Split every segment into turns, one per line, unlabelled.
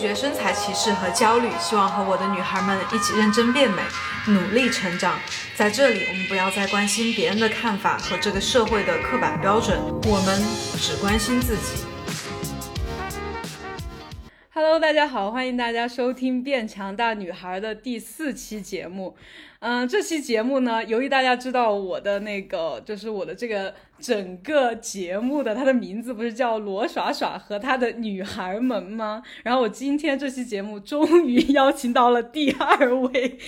绝身材歧视和焦虑，希望和我的女孩们一起认真变美，努力成长。在这里，我们不要再关心别人的看法和这个社会的刻板标准，我们只关心自己。Hello，大家好，欢迎大家收听《变强大女孩》的第四期节目。嗯，这期节目呢，由于大家知道我的那个，就是我的这个整个节目的它的名字不是叫罗耍耍和他的女孩们吗？然后我今天这期节目终于邀请到了第二位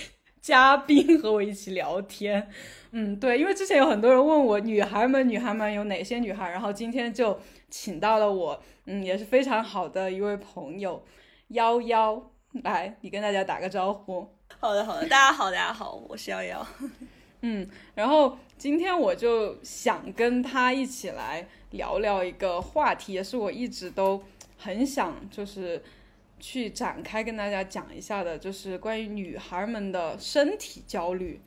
嘉宾和我一起聊天。嗯，对，因为之前有很多人问我女孩们，女孩们有哪些女孩，然后今天就请到了我，嗯，也是非常好的一位朋友，幺幺，来，你跟大家打个招呼。
好的，好的，大家好，大家好，我是幺幺。
嗯，然后今天我就想跟他一起来聊聊一个话题，也是我一直都很想就是去展开跟大家讲一下的，就是关于女孩们的身体焦虑。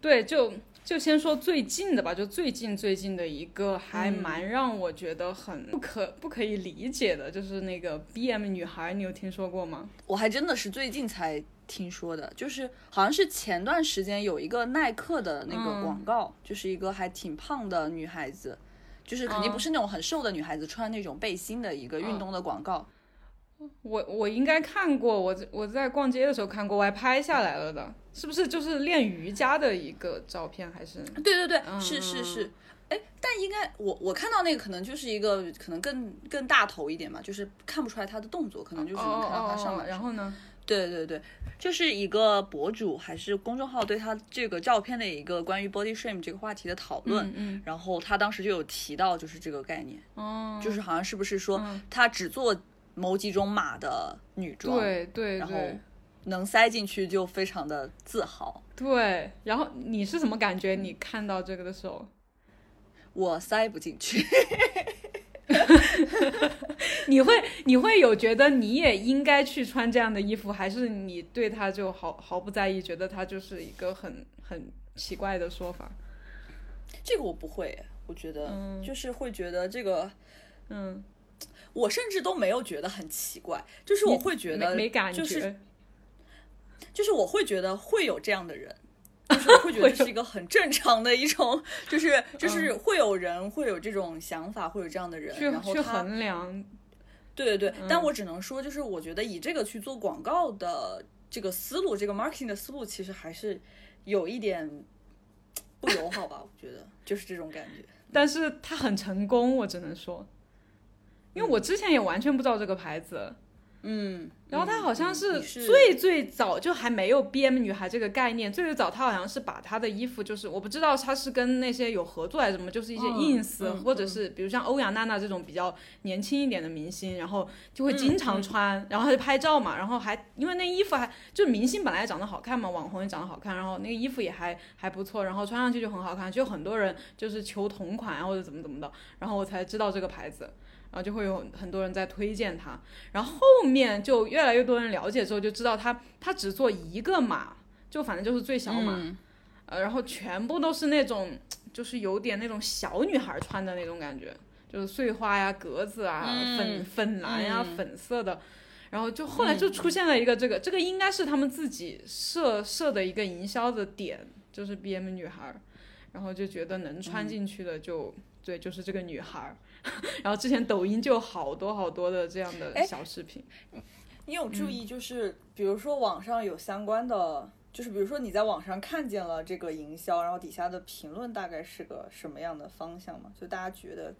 对，就就先说最近的吧，就最近最近的一个还蛮让我觉得很不可不可以理解的，就是那个 BM 女孩，你有听说过吗？
我还真的是最近才。听说的，就是好像是前段时间有一个耐克的那个广告，就是一个还挺胖的女孩子，就是肯定不是那种很瘦的女孩子穿那种背心的一个运动的广告。
我我应该看过，我我在逛街的时候看过，我还拍下来了的，是不是就是练瑜伽的一个照片？还是？
对对对，是是是。哎，但应该我我看到那个可能就是一个可能更更大头一点嘛，就是看不出来他的动作，可能就是能看到他上半身。
然后呢？
对对对，就是一个博主还是公众号对他这个照片的一个关于 body shame 这个话题的讨论，
嗯，
然后他当时就有提到就是这个概念，
哦，
就是好像是不是说他只做某几种码的女装，
对对，
然后能塞进去就非常的自豪，
对，然后你是什么感觉？你看到这个的时候，
我塞不进去。
你会你会有觉得你也应该去穿这样的衣服，还是你对他就毫毫不在意，觉得他就是一个很很奇怪的说法？
这个我不会，我觉得就是会觉得这个，
嗯，
我甚至都没有觉得很奇怪，就是我会觉得
没感
觉，就是我会觉得会有这样的人。就是会觉得是一个很正常的一种，就是就是会有人会有这种想法，会有这样的人，然后
去衡量。
对对对，但我只能说，就是我觉得以这个去做广告的这个思路，这个 marketing 的思路，其实还是有一点不友好吧？我觉得就是这种感觉。
但是他很成功，我只能说，因为我之前也完全不知道这个牌子。
嗯，
然后他好像是最最早就还没有 B M 女孩这个概念，最最早他好像是把他的衣服，就是我不知道他是跟那些有合作还是什么，就是一些 ins 或者是比如像欧阳娜娜这种比较年轻一点的明星，然后就会经常穿，然后他就拍照嘛，然后还因为那衣服还就是明星本来长得好看嘛，网红也长得好看，然后那个衣服也还还不错，然后穿上去就很好看，就很多人就是求同款啊或者怎么怎么的，然后我才知道这个牌子。然后就会有很多人在推荐它，然后后面就越来越多人了解之后，就知道他他只做一个码，就反正就是最小码，呃，然后全部都是那种就是有点那种小女孩穿的那种感觉，就是碎花呀、格子啊、粉粉蓝呀、粉色的，然后就后来就出现了一个这个，这个应该是他们自己设设的一个营销的点，就是 B M 女孩，然后就觉得能穿进去的就对，就是这个女孩。然后之前抖音就有好多好多的这样的小视频，
你有注意就是比如说网上有相关的，就是比如说你在网上看见了这个营销，然后底下的评论大概是个什么样的方向吗？就大家觉得。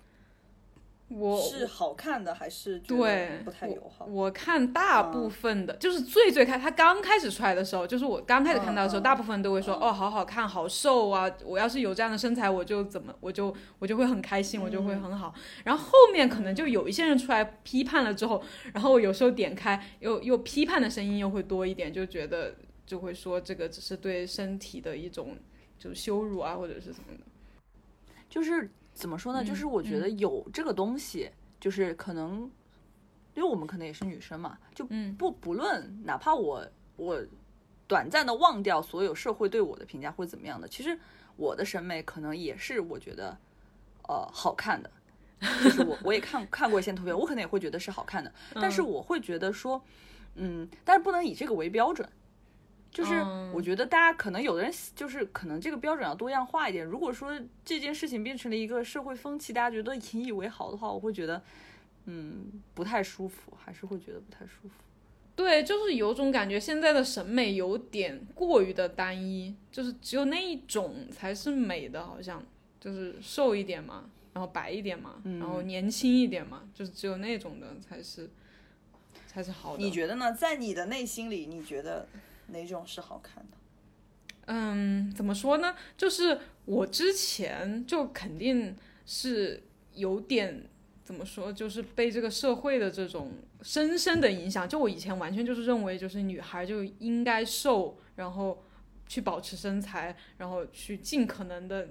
我
是好看的还是
对
不太友好？
我看大部分的，就是最最开他刚开始出来的时候，就是我刚开始看到的时候，大部分都会说哦，好好看，好瘦啊！我要是有这样的身材，我就怎么，我就我就会很开心，我就会很好。然后后面可能就有一些人出来批判了之后，然后我有时候点开，又又批判的声音又会多一点，就觉得就会说这个只是对身体的一种就是羞辱啊，或者是什么的，
就是。怎么说呢？就是我觉得有这个东西，就是可能，因为我们可能也是女生嘛，就不不论哪怕我我短暂的忘掉所有社会对我的评价或者怎么样的，其实我的审美可能也是我觉得呃好看的，就是我我也看看过一些图片，我可能也会觉得是好看的，但是我会觉得说，嗯，但是不能以这个为标准。就是我觉得大家可能有的人就是可能这个标准要多样化一点。如果说这件事情变成了一个社会风气，大家觉得引以为豪的话，我会觉得嗯不太舒服，还是会觉得不太舒服。
对，就是有种感觉，现在的审美有点过于的单一，就是只有那一种才是美的，好像就是瘦一点嘛，然后白一点嘛，然后年轻一点嘛，就是只有那种的才是才是好的。
你觉得呢？在你的内心里，你觉得？哪种是好看的？
嗯，怎么说呢？就是我之前就肯定是有点怎么说，就是被这个社会的这种深深的影响。就我以前完全就是认为，就是女孩就应该瘦，然后去保持身材，然后去尽可能的，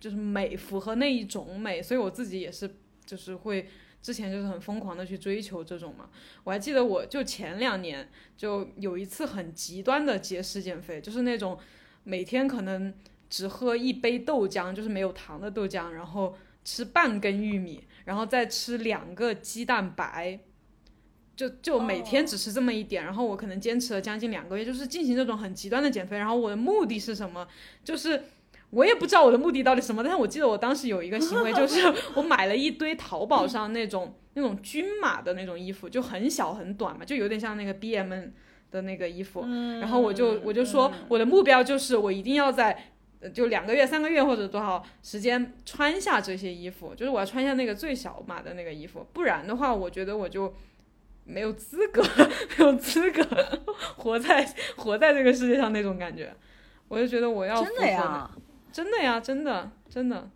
就是美，符合那一种美。所以我自己也是，就是会。之前就是很疯狂的去追求这种嘛，我还记得我就前两年就有一次很极端的节食减肥，就是那种每天可能只喝一杯豆浆，就是没有糖的豆浆，然后吃半根玉米，然后再吃两个鸡蛋白，就就每天只吃这么一点，然后我可能坚持了将近两个月，就是进行这种很极端的减肥，然后我的目的是什么？就是。我也不知道我的目的到底什么，但是我记得我当时有一个行为，就是 我买了一堆淘宝上那种那种均码的那种衣服，就很小很短嘛，就有点像那个 B M 的那个衣服。然后我就我就说我的目标就是我一定要在就两个月、三个月或者多少时间穿下这些衣服，就是我要穿下那个最小码的那个衣服，不然的话，我觉得我就没有资格 没有资格 活在活在这个世界上那种感觉。我就觉得我要
真的呀。
真的呀，真的，真的。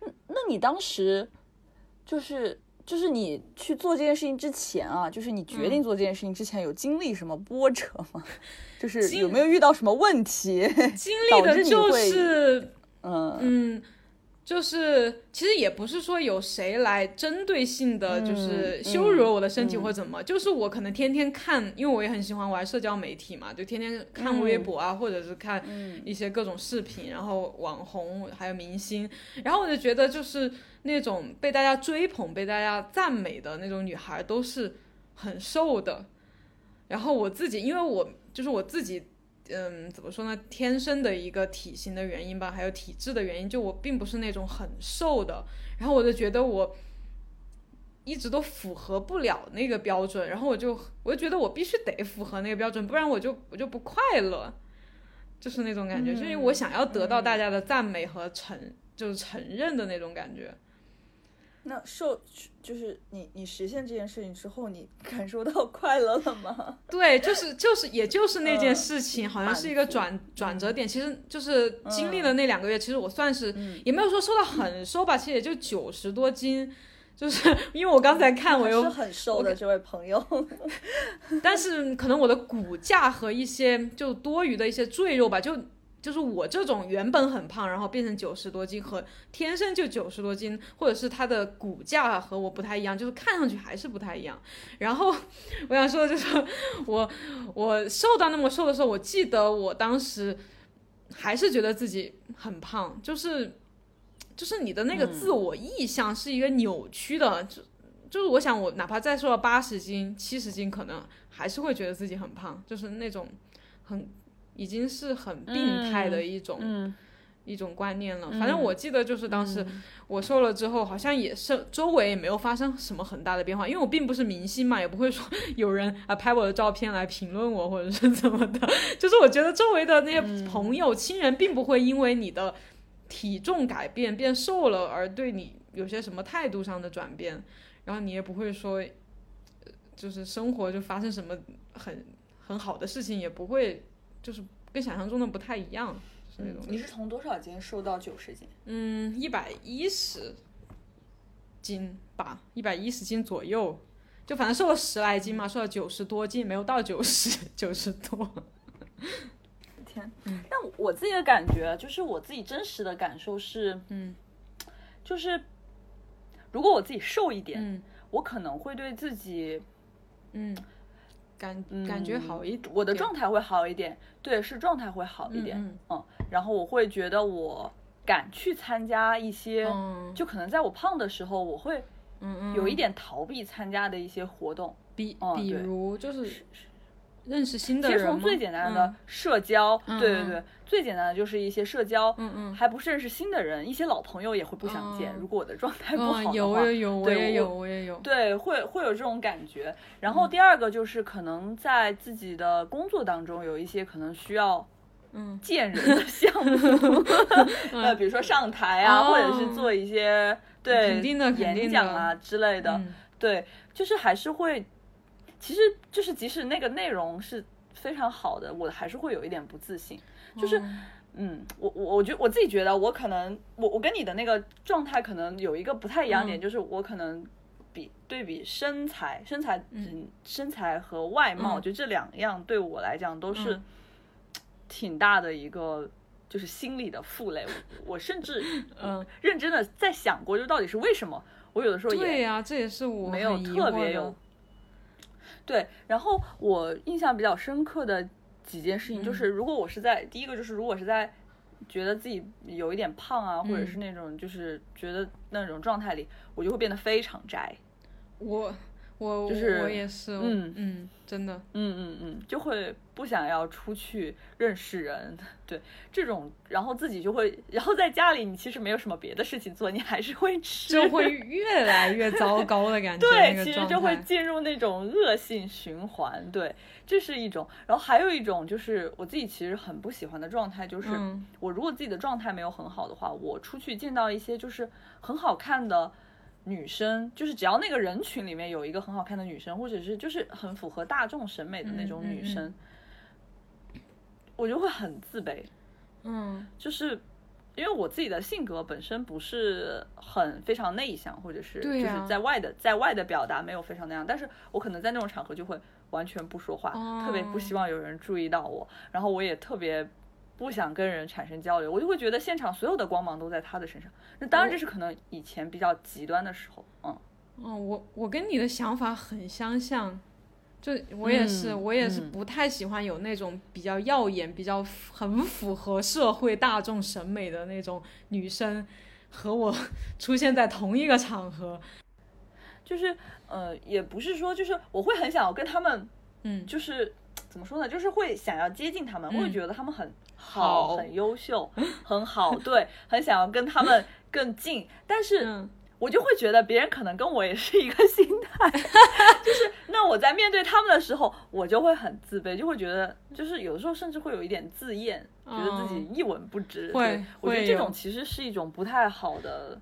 那那你当时，就是就是你去做这件事情之前啊，就是你决定做这件事情之前，有经历什么波折吗？就是有没有遇到什么问题？
经历的就是，嗯嗯。就是，其实也不是说有谁来针对性的，就是羞辱我的身体或者怎么，就是我可能天天看，因为我也很喜欢玩社交媒体嘛，就天天看微博啊，或者是看一些各种视频，然后网红还有明星，然后我就觉得就是那种被大家追捧、被大家赞美的那种女孩都是很瘦的，然后我自己，因为我就是我自己。嗯，怎么说呢？天生的一个体型的原因吧，还有体质的原因，就我并不是那种很瘦的，然后我就觉得我一直都符合不了那个标准，然后我就我就觉得我必须得符合那个标准，不然我就我就不快乐，就是那种感觉，就是我想要得到大家的赞美和承就是承认的那种感觉。
那瘦就是你，你实现这件事情之后，你感受到快乐了吗？
对，就是就是，也就是那件事情，好像是一个转转折点。其实就是经历了那两个月，其实我算是也没有说瘦到很瘦吧，其实也就九十多斤。就是 因为我刚才看，我又
是很瘦的这位朋友，
但是可能我的骨架和一些就多余的一些赘肉吧，就。就是我这种原本很胖，然后变成九十多斤，和天生就九十多斤，或者是他的骨架和我不太一样，就是看上去还是不太一样。然后我想说的就是，我我瘦到那么瘦的时候，我记得我当时还是觉得自己很胖，就是就是你的那个自我意向是一个扭曲的，就就是我想我哪怕再瘦到八十斤、七十斤，可能还是会觉得自己很胖，就是那种很。已经是很病态的一种一种观念了。反正我记得就是当时我瘦了之后，好像也是周围也没有发生什么很大的变化，因为我并不是明星嘛，也不会说有人 啊拍我的照片来评论我或者是怎么的。就是我觉得周围的那些朋友亲人并不会因为你的体重改变变瘦了而对你有些什么态度上的转变，然后你也不会说就是生活就发生什么很很好的事情，也不会。就是跟想象中的不太一样，是那种。
你是从多少斤瘦到九十斤？
嗯，一百一十斤吧，一百一十斤左右，就反正瘦了十来斤嘛，瘦了九十多斤，没有到九十，九十多。
天，但我自己的感觉，就是我自己真实的感受是，
嗯，
就是如果我自己瘦一点，我可能会对自己，
嗯。感感觉好一，
我的状态会好一点，对，是状态会好一点，嗯，然后我会觉得我
敢去参加一些，就可能在我胖的时候，我会嗯有一点逃避参加的一些活动，
比比如就是认识新的人
先从最简单的社交，对对对，最简单的就是一些社交，嗯嗯，还不是认识新的人，一些老朋友也会不想见。如果我的状态不好的话，
有有有，我也有我也有，
对，会会有这种感觉。然后第二个就是可能在自己的工作当中有一些可能需要。
嗯，
见人的项目，呃，比如说上台啊，或者是做一些对演讲啊之类的，对，就是还是会，其实就是即使那个内容是非常好的，我还是会有一点不自信，就是，嗯，我我我觉我自己觉得我可能我我跟你的那个状态可能有一个不太一样点，就是我可能比对比身材身材嗯。身材和外貌，就这两样对我来讲都是。挺大的一个就是心理的负累，我甚至 嗯。认真的在想过，就到底是为什么？我有的时候也
对呀，这也是我
没有特别有对。然后我印象比较深刻的几件事情，就是如果我是在第一个，就是如果是在觉得自己有一点胖啊，或者是那种就是觉得那种状态里，我就会变得非常宅。
我。我
就是
我也是，嗯嗯，真的，
嗯嗯嗯，就会不想要出去认识人，对这种，然后自己就会，然后在家里你其实没有什么别的事情做，你还是会吃，
就会。越来越糟糕的感觉，
对，其实就会进入那种恶性循环，对，这是一种，然后还有一种就是我自己其实很不喜欢的状态，就是我如果自己的状态没有很好的话，我出去见到一些就是很好看的。女生就是只要那个人群里面有一个很好看的女生，或者是就是很符合大众审美的那种女生，我就会很自卑。
嗯，
就是因为我自己的性格本身不是很非常内向，或者是就是在外的在外的表达没有非常那样，但是我可能在那种场合就会完全不说话，特别不希望有人注意到我，然后我也特别。不想跟人产生交流，我就会觉得现场所有的光芒都在他的身上。那当然，这是可能以前比较极端的时候。嗯，
嗯，我我跟你的想法很相像，就我也是，我也是不太喜欢有那种比较耀眼、比较很符合社会大众审美的那种女生和我出现在同一个场合。
就是呃，也不是说，就是我会很想要跟他们，
嗯，
就是怎么说呢，就是会想要接近他们，会觉得他们很。好，很优秀，很好，对，很想要跟他们 更近，但是我就会觉得别人可能跟我也是一个心态，就是那我在面对他们的时候，我就会很自卑，就会觉得就是有的时候甚至会有一点自厌，觉得自己一文不值。
对，
我觉得这种其实是一种不太好的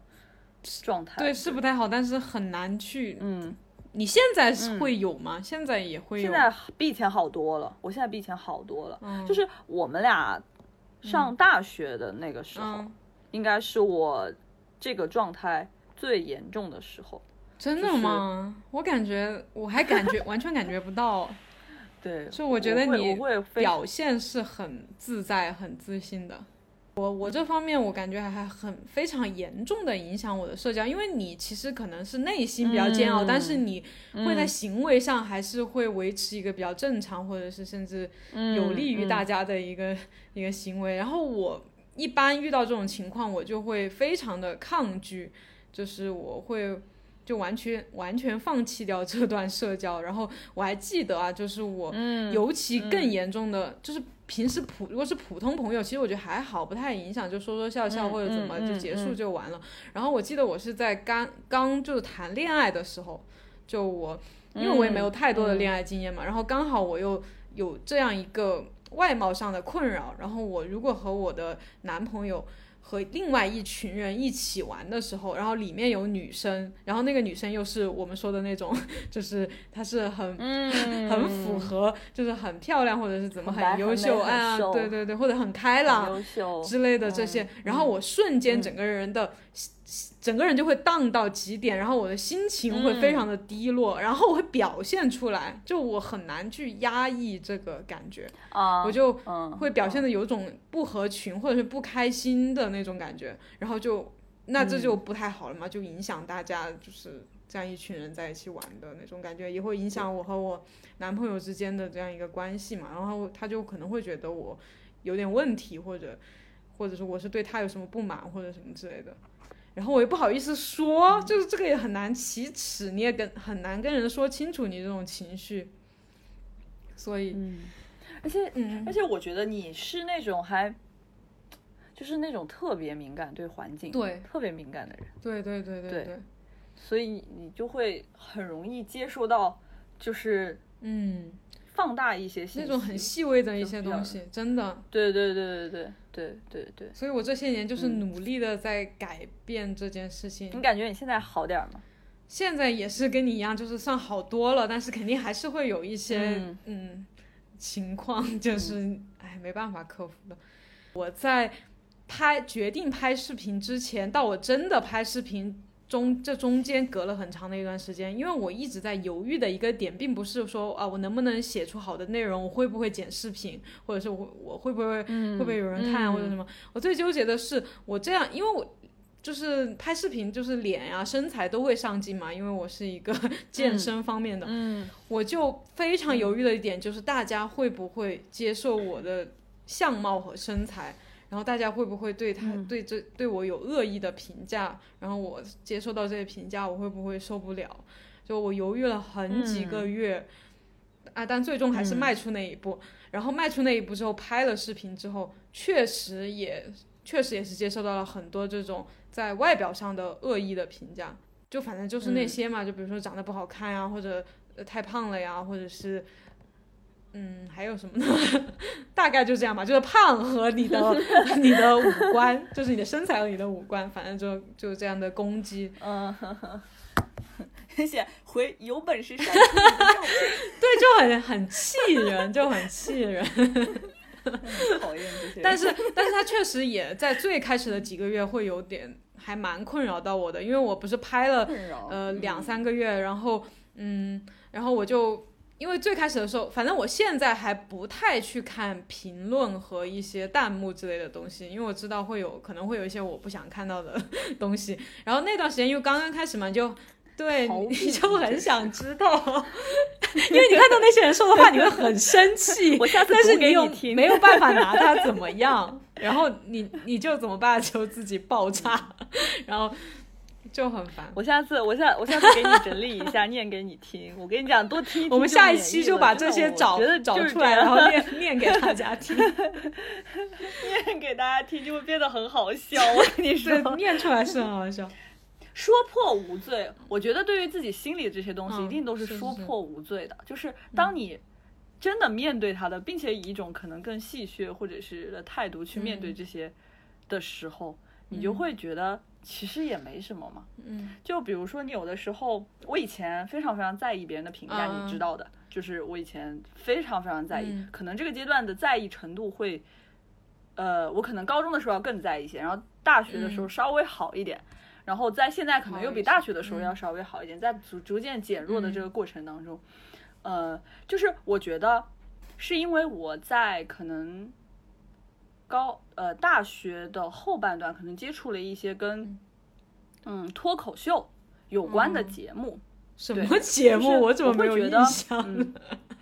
状态。
对，是不太好，但是很难去。嗯，你现在是会有吗？现在也会有。
现在比以前好多了，我现在比以前好多了。就是我们俩。上大学的那个时候，应该是我这个状态最严重的时候。
真的吗？我感觉我还感觉完全感觉不到。
对，
就我觉得你表现是很自在、很自信的。我我这方面我感觉还很非常严重的影响我的社交，因为你其实可能是内心比较煎熬，但是你会在行为上还是会维持一个比较正常，或者是甚至有利于大家的一个一个行为。然后我一般遇到这种情况，我就会非常的抗拒，就是我会就完全完全放弃掉这段社交。然后我还记得啊，就是我尤其更严重的就是。平时普如果是普通朋友，其实我觉得还好，不太影响，就说说笑笑或者怎么就结束就完了。然后我记得我是在刚刚就是谈恋爱的时候，就我因为我也没有太多的恋爱经验嘛，然后刚好我又有这样一个外貌上的困扰，然后我如果和我的男朋友。和另外一群人一起玩的时候，然后里面有女生，然后那个女生又是我们说的那种，就是她是很 很符合，就是很漂亮或者是怎么很优秀啊，对对对，或者很开朗之类的这些，然后我瞬间整个人的。整个人就会荡到极点，然后我的心情会非常的低落，然后我会表现出来，就我很难去压抑这个感觉，我就会表现的有种不合群或者是不开心的那种感觉，然后就那这就不太好了嘛，就影响大家就是这样一群人在一起玩的那种感觉，也会影响我和我男朋友之间的这样一个关系嘛，然后他就可能会觉得我有点问题或者。或者说我是对他有什么不满或者什么之类的。然后我又不好意思说，就是这个也很难启齿，你也跟很难跟人说清楚你这种情绪。所以，
而且，嗯，而且我觉得你是那种还，就是那种特别敏感对环境，
对，
特别敏感的人，
对对对对对。
所以你就会很容易接受到，就是
嗯。
放大一些
那种很细微的一些东西，真的。
对对对对对对对对。
所以我这些年就是努力的在改变这件事情。
你感觉你现在好点吗？
现在也是跟你一样，就是算好多了，但是肯定还是会有一些嗯情况，就是哎没办法克服的。我在拍决定拍视频之前，到我真的拍视频。中这中间隔了很长的一段时间，因为我一直在犹豫的一个点，并不是说啊我能不能写出好的内容，我会不会剪视频，或者是我我会不会会不会有人看或者什么。我最纠结的是我这样，因为我就是拍视频，就是脸呀身材都会上镜嘛，因为我是一个 健身方面的，我就非常犹豫的一点就是大家会不会接受我的相貌和身材。然后大家会不会对他对这对我有恶意的评价？然后我接受到这些评价，我会不会受不了？就我犹豫了很几个月，啊，但最终还是迈出那一步。然后迈出那一步之后，拍了视频之后，确实也确实也是接受到了很多这种在外表上的恶意的评价。就反正就是那些嘛，就比如说长得不好看呀，或者太胖了呀，或者是。嗯，还有什么呢？大概就这样吧，就是胖和你的 你的五官，就是你的身材和你的五官，反正就就这样的攻击。
嗯，谢谢。回有本事删
对，就很很气人，就很气人。
讨厌这些。
但是，但是他确实也在最开始的几个月会有点，还蛮困扰到我的，因为我不是拍了呃两三个月，然后嗯，然后我就。因为最开始的时候，反正我现在还不太去看评论和一些弹幕之类的东西，因为我知道会有可能会有一些我不想看到的 东西。然后那段时间因为刚刚开始嘛，就对你就很想知道，因为你看到那些人说的话，你会很生气。
我下次
但是
你
又没有办法拿他怎么样，然后你你就怎么办？就自己爆炸，然后。就很烦。
我下次，我下我下次给你整理一下，念给你听。我跟你讲，多听。
我们下一期就把这些找找出来，然后 念念给大家听。
念给大家听就会变得很好笑。我跟你说，
念出来是很好笑。
说破无罪，我觉得对于自己心里的这些东西，一定都是说破无罪的。就是当你真的面对他的，并且以一种可能更戏谑或者是的态度去面对这些的时候，你就会觉得。其实也没什么嘛，
嗯，
就比如说你有的时候，我以前非常非常在意别人的评价，你知道的，就是我以前非常非常在意，可能这个阶段的在意程度会，呃，我可能高中的时候要更在意一些，然后大学的时候稍微好一点，然后在现在可能又比大学的时候要稍微好一点，在逐逐渐减弱的这个过程当中，呃，就是我觉得是因为我在可能。高呃，大学的后半段可能接触了一些跟嗯脱口秀有关的节目。
什么节目？我怎么没有印象
呢？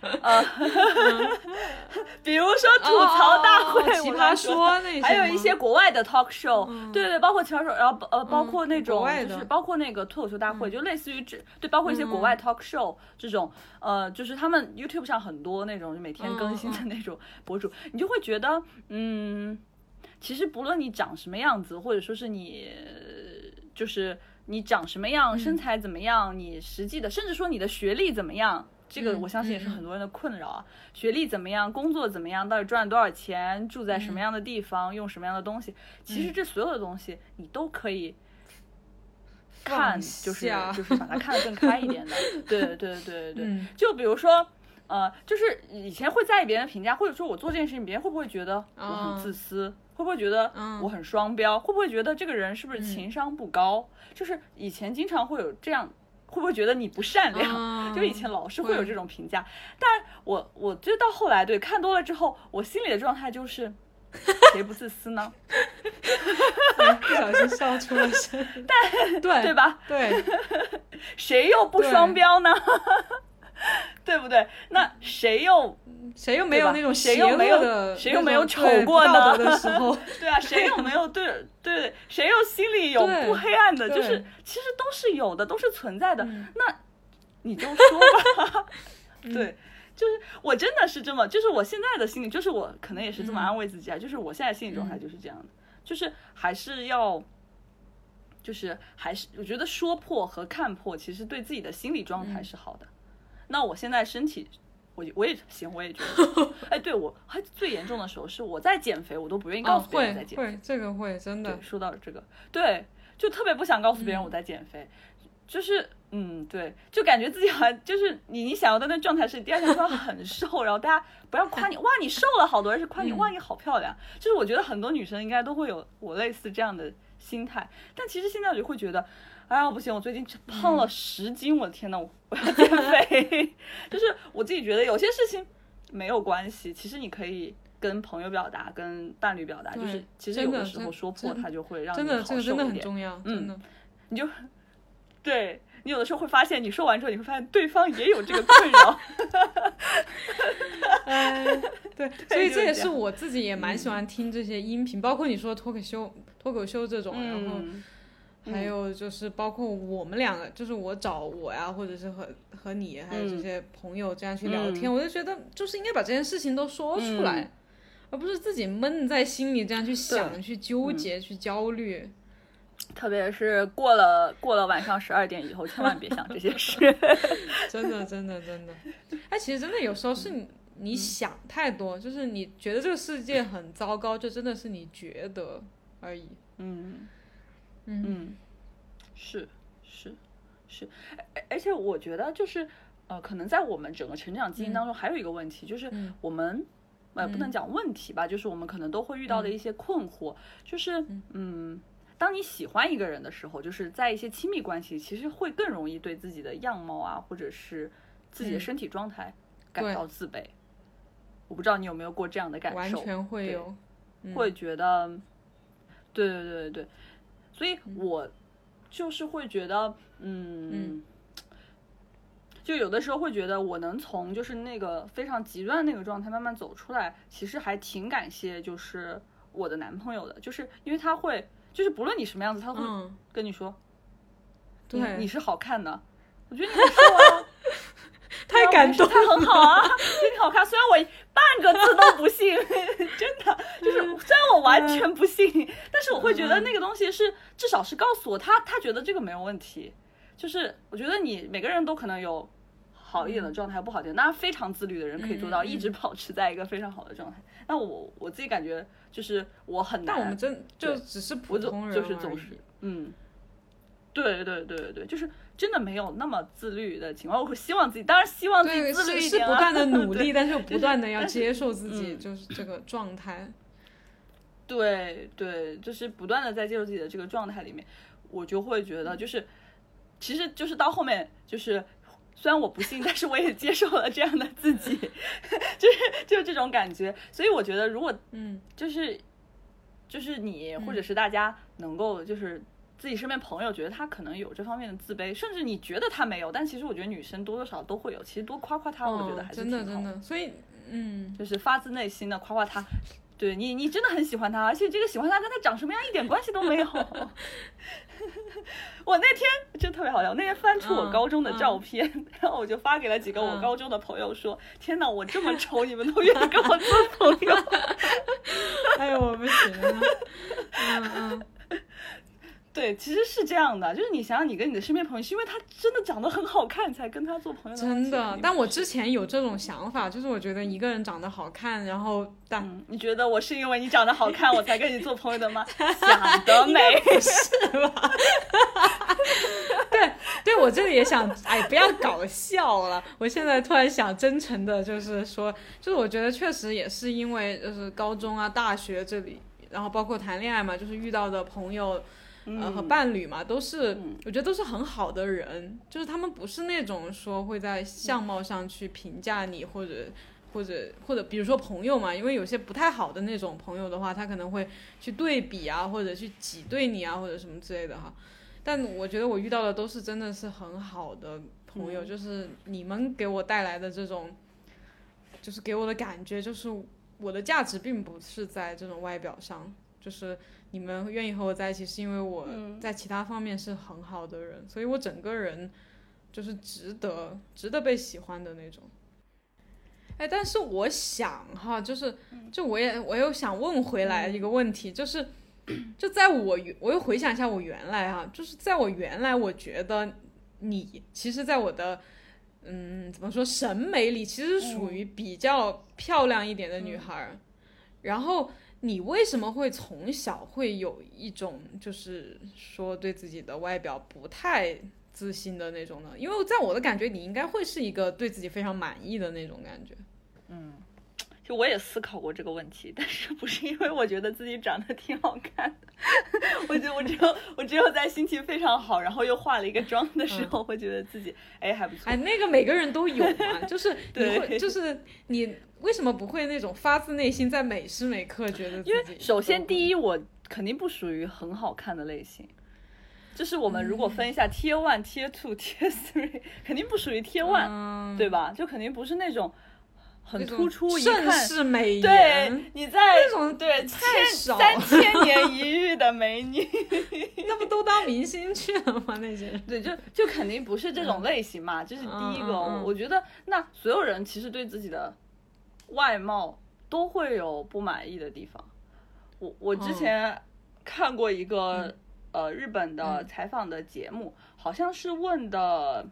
呃，比如说吐槽大会，
奇葩说那些，
还有一些国外的 talk show，对对，包括奇葩说，然后呃，包括那种就是包括那个脱口秀大会，就类似于这对，包括一些国外 talk show 这种，呃，就是他们 YouTube 上很多那种就每天更新的那种博主，你就会觉得，嗯，其实不论你长什么样子，或者说是你就是。你长什么样，身材怎么样？你实际的，甚至说你的学历怎么样？这个我相信也是很多人的困扰啊。学历怎么样？工作怎么样？到底赚了多少钱？住在什么样的地方？用什么样的东西？其实这所有的东西你都可以看，就是就是把它看得更开一点的。对对对对对，就比如说。呃，就是以前会在意别人的评价，或者说我做这件事情，别人会不会觉得我很自私？会不会觉得我很双标？会不会觉得这个人是不是情商不高？就是以前经常会有这样，会不会觉得你不善良？就以前老是会有这种评价。但我我觉得到后来，对看多了之后，我心里的状态就是，谁不自私呢？
不小心笑出了声。
但对
对
吧？
对，
谁又不双标呢？对不对？那谁又
谁又没有那种
谁又没有谁又没有丑过呢？对啊，谁又没有对对谁又心里有不黑暗的？就是其实都是有的，都是存在的。那你就说吧，对，就是我真的是这么，就是我现在的心理，就是我可能也是这么安慰自己啊，就是我现在心理状态就是这样的，就是还是要。就是还是我觉得说破和看破，其实对自己的心理状态是好的。那我现在身体，我我也行，我也觉得。哎，对我还最严重的时候是我在减肥，我都不愿意告诉别人在减
肥。会这个会真的。
说到这个，对，就特别不想告诉别人我在减肥。就是嗯，对，就感觉自己好像就是你你想要的那状态是第二天突然很 瘦，然后大家不要夸你哇你瘦了好多，而是夸你哇你好漂亮。就是我觉得很多女生应该都会有我类似这样的。心态，但其实现在我就会觉得，哎呀不行，我最近胖了十斤，我的天呐，我我要减肥。就是我自己觉得有些事情没有关系，其实你可以跟朋友表达，跟伴侣表达，就是其实有的时候说破他就会让你好受一点。
真的很重要，嗯，
你就对你有的时候会发现，你说完之后你会发现对方也有这个困扰。
嗯，对，所以这也是我自己也蛮喜欢听这些音频，包括你说脱口秀。脱口秀这种，然后还有就是包括我们两个，就是我找我呀，或者是和和你还有这些朋友这样去聊天，我就觉得就是应该把这件事情都说出来，而不是自己闷在心里这样去想、去纠结、去焦虑。
特别是过了过了晚上十二点以后，千万别想这些事。
真的，真的，真的。哎，其实真的有时候是你你想太多，就是你觉得这个世界很糟糕，就真的是你觉得。而已，
嗯，嗯，是是是，而而且我觉得就是，呃，可能在我们整个成长基因当中，还有一个问题，就是我们，呃，不能讲问题吧，就是我们可能都会遇到的一些困惑，就是，嗯，当你喜欢一个人的时候，就是在一些亲密关系，其实会更容易对自己的样貌啊，或者是自己的身体状态感到自卑。我不知道你有没有过这样的感受，
完全会有，
会觉得。对对对对。对，所以我就是会觉得，嗯，就有的时候会觉得，我能从就是那个非常极端的那个状态慢慢走出来，其实还挺感谢就是我的男朋友的，就是因为他会，就是不论你什么样子，他会跟你说，
对，
你是好看的，我觉得你很瘦 啊。
太感动，
他很好啊，挺好看。虽然我半个字都不信，真的就是虽然我完全不信，但是我会觉得那个东西是至少是告诉我他他觉得这个没有问题。就是我觉得你每个人都可能有好一点的状态，不好一点。那非常自律的人可以做到一直保持在一个非常好的状态。那我我自己感觉就是我很难。
但我们真就只是普通人
就是总是嗯，对对对对对，就是。真的没有那么自律的情况，我会希望自己，当然希望自己自律
一点。是不断的努 力，但是又不断的要接受自己，就是这个状态。
对对，就是不断的在接受自己的这个状态里面，我就会觉得，就是，其实就是到后面，就是虽然我不信，但是我也接受了这样的自己，就是就是这种感觉。所以我觉得，如果嗯，就是就是你或者是大家能够就是。自己身边朋友觉得他可能有这方面的自卑，甚至你觉得他没有，但其实我觉得女生多多少少都会有。其实多夸夸他，我觉得还是
真的真的。所以，嗯，
就是发自内心的夸夸他。对你，你真的很喜欢他，而且这个喜欢他跟他长什么样一点关系都没有。我那天就特别好笑，我那天翻出我高中的照片，然后我就发给了几个我高中的朋友说：“天哪，我这么丑，你们都愿意跟我做朋友？”
哎呦，我不行了。嗯嗯。
对，其实是这样的，就是你想想，你跟你的身边朋友，是因为他真的长得很好看，才跟他做朋友的。
真的，但我之前有这种想法，就是我觉得一个人长得好看，然后但
你觉得我是因为你长得好看，我才跟你做朋友的吗？想得美，
是吧？对，对我这里也想，哎，不要搞笑了。我现在突然想，真诚的，就是说，就是我觉得确实也是因为，就是高中啊、大学这里，然后包括谈恋爱嘛，就是遇到的朋友。呃，和伴侣嘛，都是我觉得都是很好的人，就是他们不是那种说会在相貌上去评价你，或者或者或者，比如说朋友嘛，因为有些不太好的那种朋友的话，他可能会去对比啊，或者去挤兑你啊，或者什么之类的哈。但我觉得我遇到的都是真的是很好的朋友，就是你们给我带来的这种，就是给我的感觉，就是我的价值并不是在这种外表上，就是你们愿意和我在一起，是因为我在其他方面是很好的人，所以我整个人就是值得值得被喜欢的那种。哎，但是我想哈，就是就我也我又想问回来一个问题，就是。就在我我又回想一下我原来哈，就是在我原来我觉得你其实，在我的嗯怎么说审美里，其实属于比较漂亮一点的女孩。然后你为什么会从小会有一种就是说对自己的外表不太自信的那种呢？因为在我的感觉，你应该会是一个对自己非常满意的那种感觉。
嗯。我也思考过这个问题，但是不是因为我觉得自己长得挺好看的，我觉得我只有我只有在心情非常好，然后又化了一个妆的时候，会觉得自己哎还不错。
哎，那个每个人都有嘛，就是 你会，就是你为什么不会那种发自内心在每时每刻觉得？
因为首先第一，我肯定不属于很好看的类型，就是我们如果分一下 Tier One、Tier Two、Tier Three，肯定不属于 Tier One，对吧？就肯定不是那种。很突出，
盛世美颜。
对，你在
那种
对
千
三千年一遇的美女，
那不都当明星去了吗？那些人，
对，就就肯定不是这种类型嘛。这是第一个，我觉得那所有人其实对自己的外貌都会有不满意的地方。我我之前看过一个呃日本的采访的节目，好像是问的。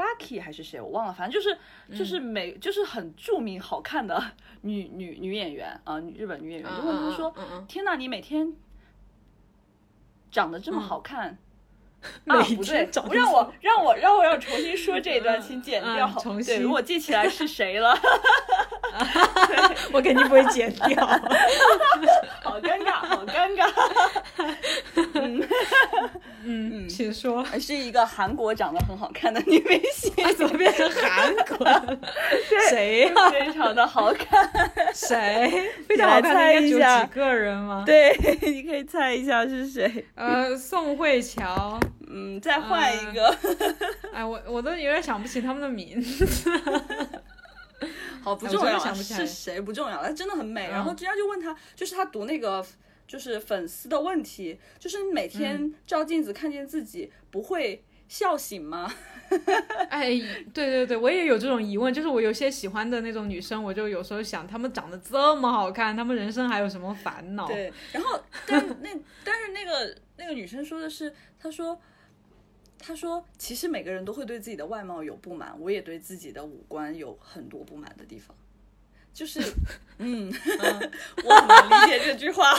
Gaki 还是谁我忘了，反正就是就是美就是很著名好看的女女女演员啊，日本女演员。就问她说：“天呐，你每天长得这么好看 啊？不对，让我让我让我要重新说这一段，请剪掉。对，我记起来是谁了。”
我肯定不会剪掉，
好尴尬，好尴尬。
嗯嗯，请说，
是一个韩国长得很好看的女明星，
怎么变成韩国？谁呀？
非常的好看，
谁？非常好看的应该有几个人吗？
对，你可以猜一下是谁？
呃，宋慧乔。
嗯，再换一个。
哎，我我都有点想不起他们的名字。
好不重要，是谁不重要，她真的很美。然后人家就问她，就是她读那个就是粉丝的问题，就是你每天照镜子看见自己不会笑醒吗？
哎，对对对，我也有这种疑问。就是我有些喜欢的那种女生，我就有时候想，她们长得这么好看，她们人生还有什么烦恼？
对。然后，但那 但是那个那个女生说的是，她说。她说：“其实每个人都会对自己的外貌有不满，我也对自己的五官有很多不满的地方。就是，嗯，我很难理解这句话。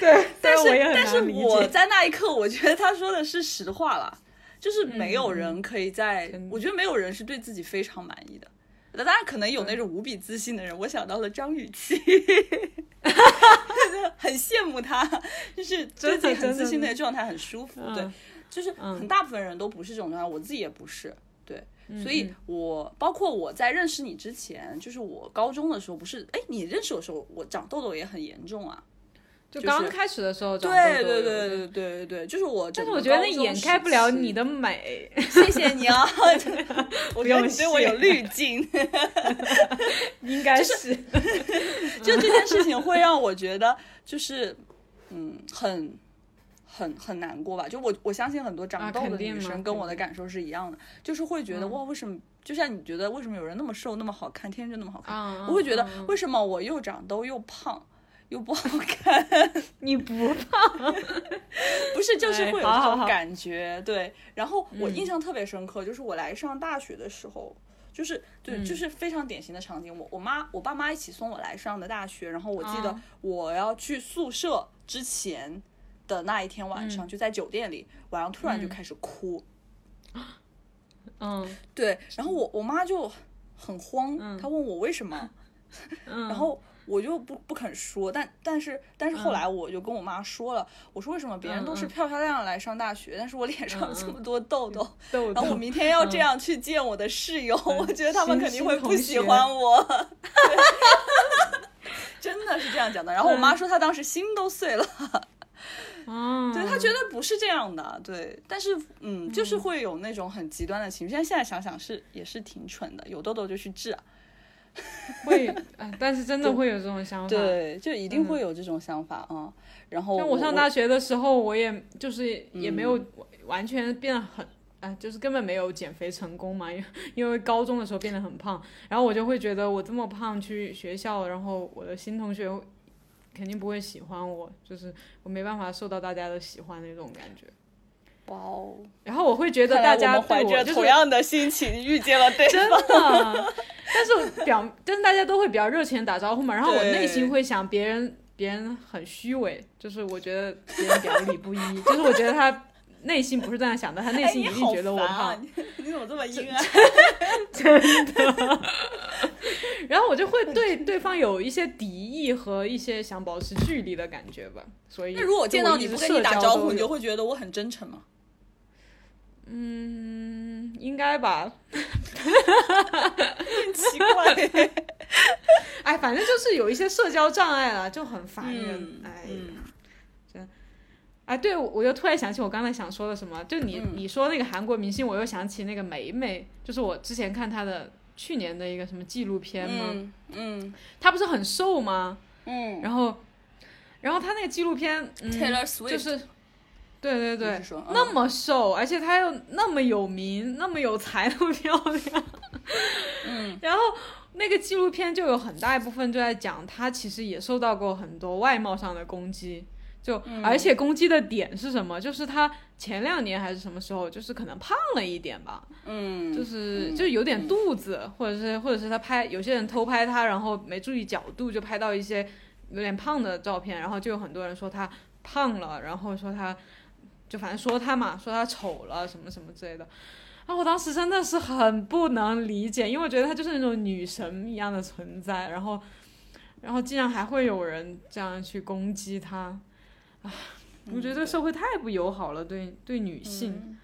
对，
但是但是我在那一刻，我觉得他说的是实话了。就是没有人可以在，我觉得没有人是对自己非常满意的。那当然可能有那种无比自信的人，我想到了张雨绮，很羡慕她，就是对自己很自信的状态很舒服。对。”就是很大部分人都不是这种状态，我自己也不是，对，所以我包括我在认识你之前，就是我高中的时候，不是，哎，你认识我的时候，我长痘痘也很严重啊，
就刚开始的时候长
痘痘，对对对对对对就是我，
但是我觉得那掩盖不了你的美，
谢谢你啊，我觉得你对我有滤镜，
应该是，
就这件事情会让我觉得，就是嗯，很。很很难过吧？就我我相信很多长痘的女生跟我的感受是一样的，就是会觉得哇，为什么？就像你觉得为什么有人那么瘦那么好看，天生那么好看？我会觉得为什么我又长痘又胖又不好看？
你不胖？
不是，就是会有这种感觉。对，然后我印象特别深刻，就是我来上大学的时候，就是对，就是非常典型的场景。我我妈我爸妈一起送我来上的大学，然后我记得我要去宿舍之前。的那一天晚上，就在酒店里，晚上突然就开始哭。
嗯，
对，然后我我妈就很慌，她问我为什么，然后我就不不肯说，但但是但是后来我就跟我妈说了，我说为什么别人都是漂漂亮亮来上大学，但是我脸上这么多痘痘，然后我明天要这样去见我的室友，我觉得他们肯定会不喜欢我。真的是这样讲的，然后我妈说她当时心都碎了。
嗯，
对她觉得不是这样的，对，但是嗯，就是会有那种很极端的情绪。现在现在想想是也是挺蠢的，有痘痘就去治啊。
会，啊，但是真的会有这种想法，
对，就一定会有这种想法啊。然后，
像我上大学的时候，我也就是也没有完全变得很。啊，就是根本没有减肥成功嘛，因为因为高中的时候变得很胖，然后我就会觉得我这么胖去学校，然后我的新同学肯定不会喜欢我，就是我没办法受到大家的喜欢那种感觉。
哇哦！
然后我会觉得大家
怀着同样的心情遇见了对
方，真的。但是表，但是大家都会比较热情打招呼嘛，然后我内心会想别人别人很虚伪，就是我觉得别人表里不一，就是我觉得他。内心不是这样想的，他内心一定觉得我胖。
你怎么这么阴啊？
真的。然后我就会对 对方有一些敌意和一些想保持距离的感觉吧。所以，
那如果见到你不跟你打招呼，你就会觉得我很真诚吗？
嗯，应该吧。
奇怪。
哎，反正就是有一些社交障碍了，就很烦人。哎。真哎，对，我又突然想起我刚才想说的什么，就你你说那个韩国明星，我又想起那个美美，就是我之前看她的去年的一个什么纪录片
吗？嗯，
他不是很瘦吗？
嗯，
然后，然后他那个纪录片，嗯，就是，对对对，那么瘦，而且他又那么有名，那么有才，那么漂亮，
嗯，
然后那个纪录片就有很大一部分就在讲他其实也受到过很多外貌上的攻击。就而且攻击的点是什么？就是他前两年还是什么时候，就是可能胖了一点吧，
嗯，
就是就有点肚子，或者是或者是他拍有些人偷拍他，然后没注意角度，就拍到一些有点胖的照片，然后就有很多人说他胖了，然后说他就反正说他嘛，说他丑了什么什么之类的，啊，我当时真的是很不能理解，因为我觉得她就是那种女神一样的存在，然后然后竟然还会有人这样去攻击她。啊，我觉得这个社会太不友好了，对对女性。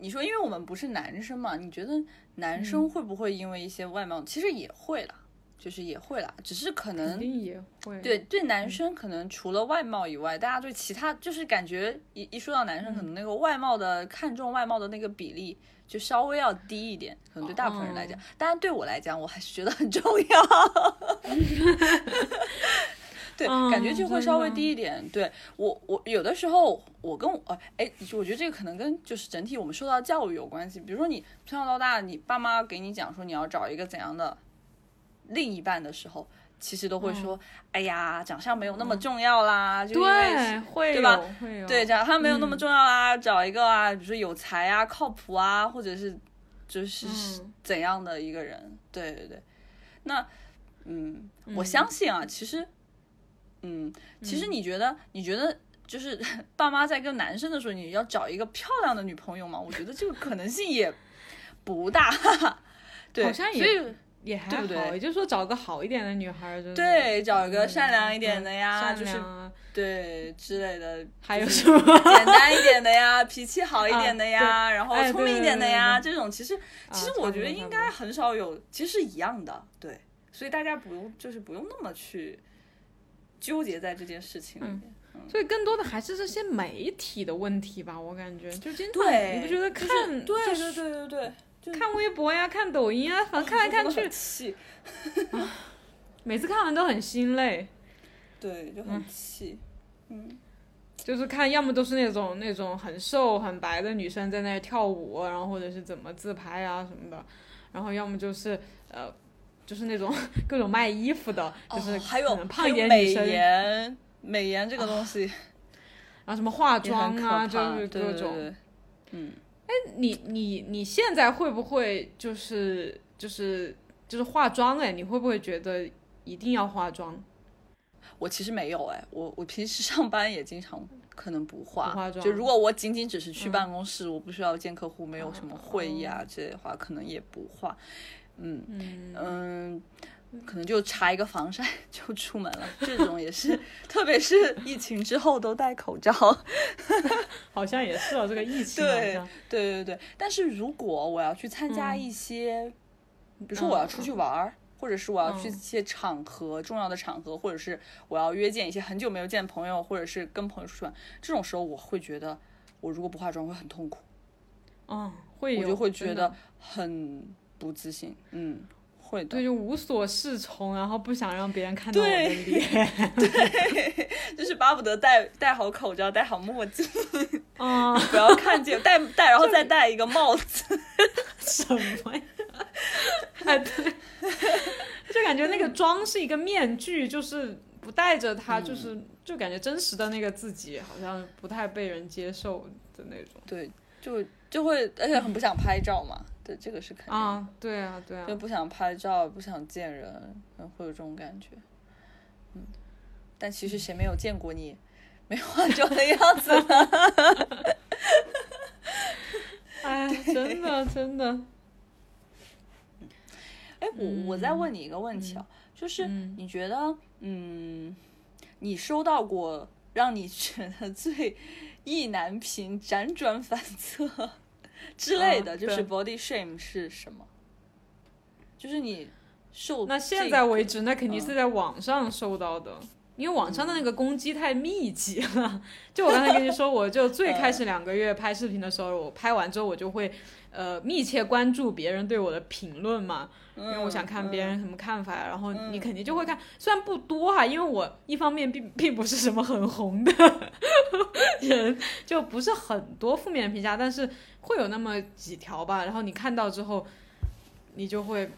你说，因为我们不是男生嘛？你觉得男生会不会因为一些外貌，其实也会啦，就是也会啦，只是可能
也会。
对对，男生可能除了外貌以外，大家对其他就是感觉一一说到男生，可能那个外貌的看重外貌的那个比例就稍微要低一点，可能对大部分人来讲，当然对我来讲，我还是觉得很重要。对，感觉就会稍微低一点。对我，我有的时候我跟我，哎，我觉得这个可能跟就是整体我们受到教育有关系。比如说你从小到大，你爸妈给你讲说你要找一个怎样的另一半的时候，其实都会说，哎呀，长相没有那么重要啦，就因为
会
对吧？对，长相没有那么重要啦，找一个啊，比如说有才啊、靠谱啊，或者是就是怎样的一个人？对对对。那嗯，我相信啊，其实。嗯，其实你觉得，你觉得就是 爸妈在跟男生的时候，你要找一个漂亮的女朋友吗？我觉得这个可能性也不大，对，
好像
也
也还好，也就是说找个好一点的女孩，
对，找一个善良一点的
呀，
就是对之类的，
还有什么？
简单一点的呀，脾气好一点的呀，然后聪明一点的呀，这种其实其实我觉得应该很少有，其实是一样的，对，所以大家不用就是不用那么去。纠结在这件事情里面，
所以更多的还是这些媒体的问题吧。我感觉就经常，你不觉得看
对对对对
对，看微博呀，看抖音啊，反正看来看去，每次看完都很心累，
对，就很气，嗯，
就是看要么都是那种那种很瘦很白的女生在那跳舞，然后或者是怎么自拍啊什么的，然后要么就是呃。就是那种 各种卖衣服的，就是
还有
胖一点
女生，美颜美颜这个东西，
然后什么化妆啊，就是各
种，嗯，
哎，你你你现在会不会就是就是就是化妆？哎，你会不会觉得一定要化妆？
我其实没有，哎，我我平时上班也经常可能不化，
化妆。
就如果我仅仅只是去办公室，我不需要见客户，没有什么会议啊这些的话，可能也不化。嗯嗯，可能就擦一个防晒 就出门了，这种也是，特别是疫情之后都戴口罩，
好像也是哦，这个疫情
对对对对。但是如果我要去参加一些，比如说我要出去玩儿，
或者是我要去一些场合，重要的场合，或者是我要约见一些很久没有见朋友，或者是跟朋友出去玩，这种时候我会觉得，我如果不化妆会很痛苦。
嗯，会
我就会觉得很不自信。嗯，会的。
对，就无所适从，然后不想让别人看到我的
脸。对，就是巴不得戴戴好口罩，戴好墨镜，
啊，
不要看见，戴 戴，然后再戴一个帽子。
什么呀？哎，对。就感觉那个妆是一个面具，就是不戴着它，就是就感觉真实的那个自己好像不太被人接受的那种。
对，就就会，而且很不想拍照嘛。对，这个是肯定。
啊，对啊，对啊。
就不想拍照，不想见人，会有这种感觉。嗯，但其实谁没有见过你没化妆的样子呢？
哎，真的，真的。
哎，我我再问你一个问题啊，就是你觉得，嗯，你收到过让你觉得最意难平、辗转反侧 之类的，就是 body shame 是什么？就是你受
那现在为止，那肯定是在网上受到的，因为网上的那个攻击太密集了。就我刚才跟你说，我就最开始两个月拍视频的时候，我拍完之后，我就会呃密切关注别人对我的评论嘛。因为我想看别人什么看法，然后你肯定就会看，虽然不多哈，因为我一方面并 并不是什么很红的 人，就不是很多负面评价，但是会有那么几条吧。然后你看到之后，你就会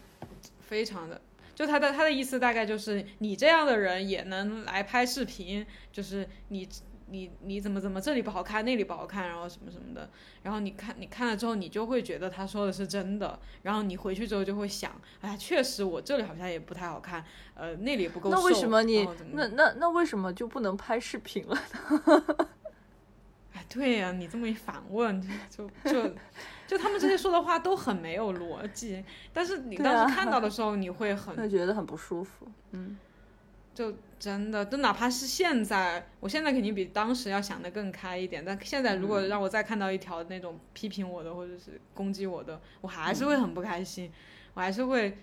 非常的，就他的他的意思大概就是你这样的人也能来拍视频，就是你。你你怎么怎么这里不好看那里不好看，然后什么什么的，然后你看你看了之后，你就会觉得他说的是真的，然后你回去之后就会想，哎，确实我这里好像也不太好看，呃，那里也不够瘦。
那为什么你那那那为什么就不能拍视频了呢？
哎，对呀，你这么一反问，就就就他们这些说的话都很没有逻辑，但是你当时看到的时候，你会很
会觉得很不舒服，嗯。
就真的，就哪怕是现在，我现在肯定比当时要想的更开一点。但现在如果让我再看到一条那种批评我的或者是攻击我的，我还是会很不开心，我还是会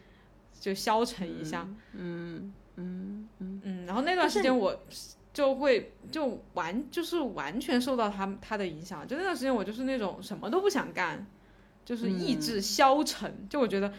就消沉一下。
嗯嗯嗯
嗯。然后那段时间我就会就完就是完全受到他他的影响。就那段时间我就是那种什么都不想干，就是意志消沉。就我觉得。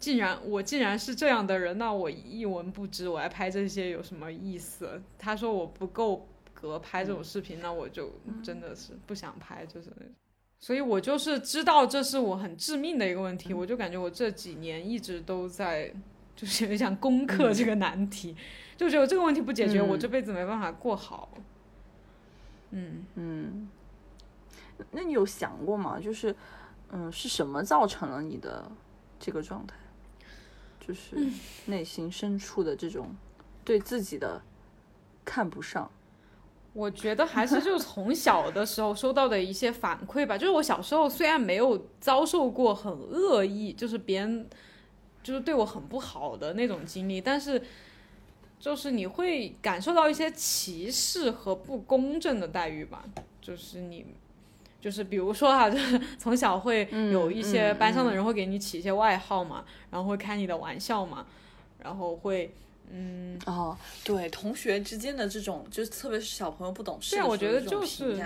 竟然我竟然是这样的人，那我一文不值，我来拍这些有什么意思？他说我不够格拍这种视频，那我就真的是不想拍，就是那种。所以我就是知道这是我很致命的一个问题，我就感觉我这几年一直都在 就是想攻克这个难题，就觉得这个问题不解决，我这辈子没办法过好。嗯
嗯，那你有想过吗？就是嗯，是什么造成了你的这个状态？就是内心深处的这种对自己的看不上，
我觉得还是就从小的时候收到的一些反馈吧。就是我小时候虽然没有遭受过很恶意，就是别人就是对我很不好的那种经历，但是就是你会感受到一些歧视和不公正的待遇吧。就是你。就是比如说哈，就是 从小会有一些班上的人会给你起一些外号嘛，然后会开你的玩笑嘛，然后会嗯
哦，对，同学之间的这种，就是特别是小朋友不懂事，
对，我觉得就是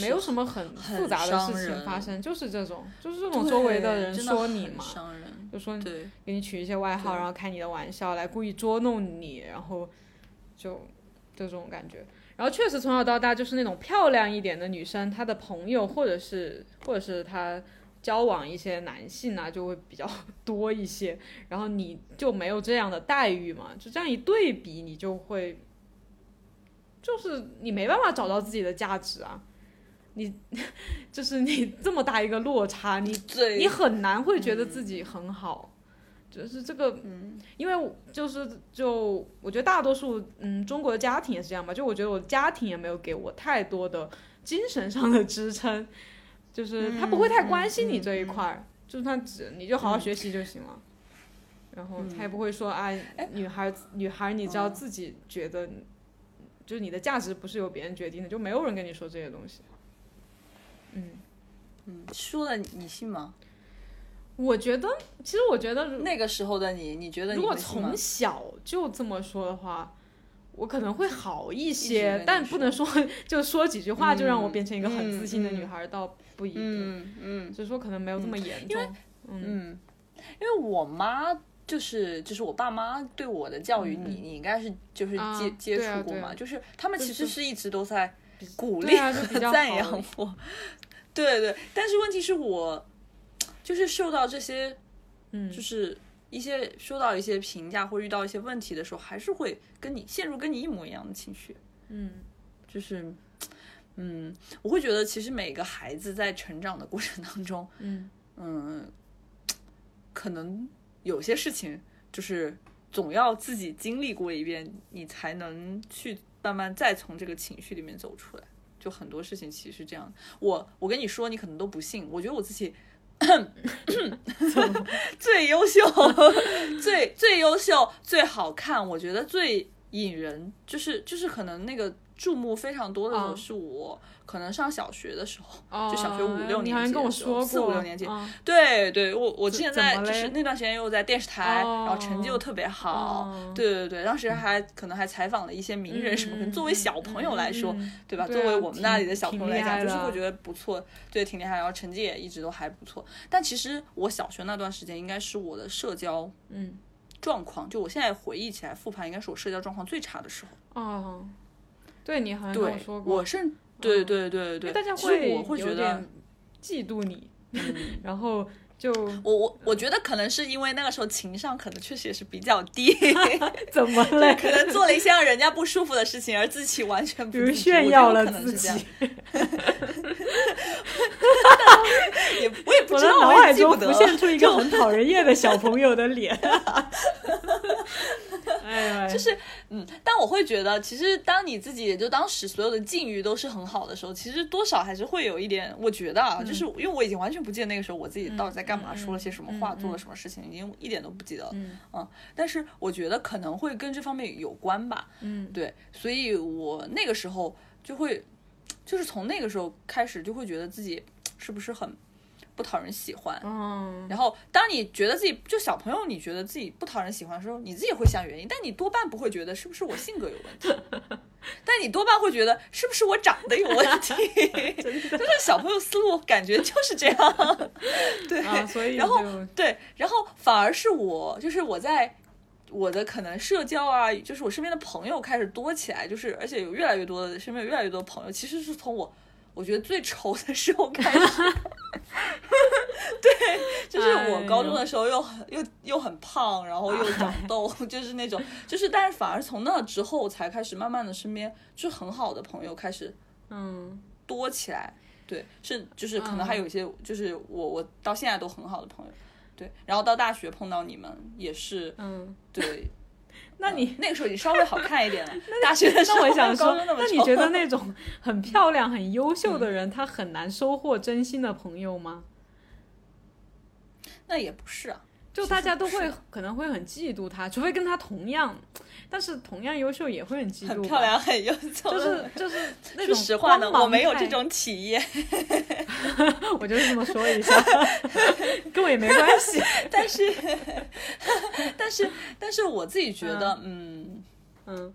没有什么很复杂的事情发生，就是这种，就是这种周围的人说你嘛，就说给你取一些外号，然后开你的玩笑来故意捉弄你，然后就这种感觉。然后确实从小到大就是那种漂亮一点的女生，她的朋友或者是或者是她交往一些男性啊，就会比较 多一些。然后你就没有这样的待遇嘛？就这样一对比，你就会就是你没办法找到自己的价值啊！你 就是你这么大一个落差，你你很难会觉得自己很好。就是这个，嗯，因为就是就我觉得大多数嗯中国的家庭也是这样吧，就我觉得我家庭也没有给我太多的精神上的支撑，就是他不会太关心你这一块儿，就是他只你就好好学习就行了，然后他也不会说啊，女孩女孩你只要自己觉得，就是你的价值不是由别人决定的，就没有人跟你说这些东西，嗯。
嗯，说了你信吗？
我觉得，其实我觉得
那个时候的你，你觉得
如果从小就这么说的话，我可能会好一些，但不能说。就说几句话就让我变成一个很自信的女孩，倒不一定。
嗯嗯，
所以说可能没有这么严重。
嗯，因为我妈就是就是我爸妈对我的教育，你你应该是就是接接触过嘛，就是他们其实是一直都在鼓励和 赞扬我。对对，但是问题是我。就是受到这些，
嗯，
就是一些受到一些评价或遇到一些问题的时候，还是会跟你陷入跟你一模一样的情绪，
嗯，
就是，嗯，我会觉得其实每个孩子在成长的过程当中，
嗯
嗯，可能有些事情就是总要自己经历过一遍，你才能去慢慢再从这个情绪里面走出来。就很多事情其实是这样，我我跟你说，你可能都不信，我觉得我自己。最优秀，最最优秀，最好看，我觉得最引人，就是就是可能那个注目非常多的时候，是我。可能上小学的时候，就小学五六年级的时候，四五六年级，对对，我我之前在就是那段时间又在电视台，然后成绩又特别好，对对对，当时还可能还采访了一些名人什么，作为小朋友来说，对吧？作为我们那里的小朋友来讲，就是会觉得不错，对，挺厉害，然后成绩也一直都还不错。但其实我小学那段时间，应该是我的社交
嗯
状况，就我现在回忆起来复盘，应该是我社交状况最差的时候。
哦，对你好像跟我说过，
我是。对对对对，
大家
会我会觉得
嫉妒你，然后就
我我我觉得可能是因为那个时候情商可能确实也是比较低，
怎么了？
可能做了一些让人家不舒服的事情，而自己完全
比如炫耀了自己，
也我也不知道，
脑海中浮现出一个很讨人厌的小朋友的脸。
就是，嗯，但我会觉得，其实当你自己也就当时所有的境遇都是很好的时候，其实多少还是会有一点，我觉得啊，就是因为我已经完全不记得那个时候我自己到底在干嘛，说了些什么话，做了什么事情，已经一点都不记得了。嗯，但是我觉得可能会跟这方面有关吧。
嗯，
对，所以我那个时候就会，就是从那个时候开始就会觉得自己是不是很。不讨人喜欢，
嗯，
然后当你觉得自己就小朋友，你觉得自己不讨人喜欢的时候，你自己会想原因，但你多半不会觉得是不是我性格有问题，但你多半会觉得是不是我长得有问题，就是小朋友思路感觉就是这样，对，
所以
然后对，然后反而是我，就是我在我的可能社交啊，就是我身边的朋友开始多起来，就是而且有越来越多的身边有越来越多朋友，其实是从我。我觉得最丑的时候开始，对，就是我高中的时候又很又又很胖，然后又长 痘，就是那种，就是但是反而从那之后才开始慢慢的身边就很好的朋友开始
嗯。
多起来，对，是就是可能还有一些就是我我到现在都很好的朋友，对，然后到大学碰到你们也是，
嗯，
对。
那你
那个时候已经稍微好看一点了。大学的时候，
那我想说，那你觉得那种很漂亮、很优秀的人，他很难收获真心的朋友吗？
那也不是啊。
就大家都会可能会很嫉妒他，除非跟他同样，但是同样优秀也会很嫉妒。
很漂亮，很优秀，
就是就是 那种
实话呢，我没有这种体验。
我就是这么说一下，跟我也没关系。
但是，但是，但是我自己觉得，
嗯
嗯。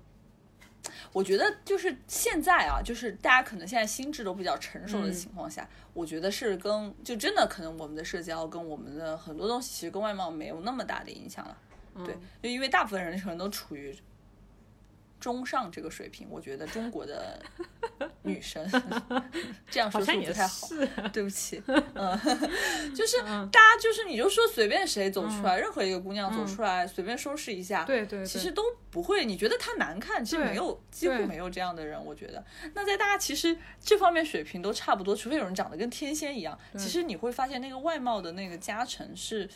我觉得就是现在啊，就是大家可能现在心智都比较成熟的情况下，我觉得是跟就真的可能我们的社交跟我们的很多东西其实跟外貌没有那么大的影响了，对，就因为大部分人可能都处于。中上这个水平，我觉得中国的女生 这样说是不太好？对不起，嗯，就是大家就是你就说随便谁走出来，任何一个姑娘走出来，随便收拾一下，
对对，
其实都不会。你觉得她难看，其实没有，几乎没有这样的人。我觉得，那在大家其实这方面水平都差不多，除非有人长得跟天仙一样，其实你会发现那个外貌的那个加成是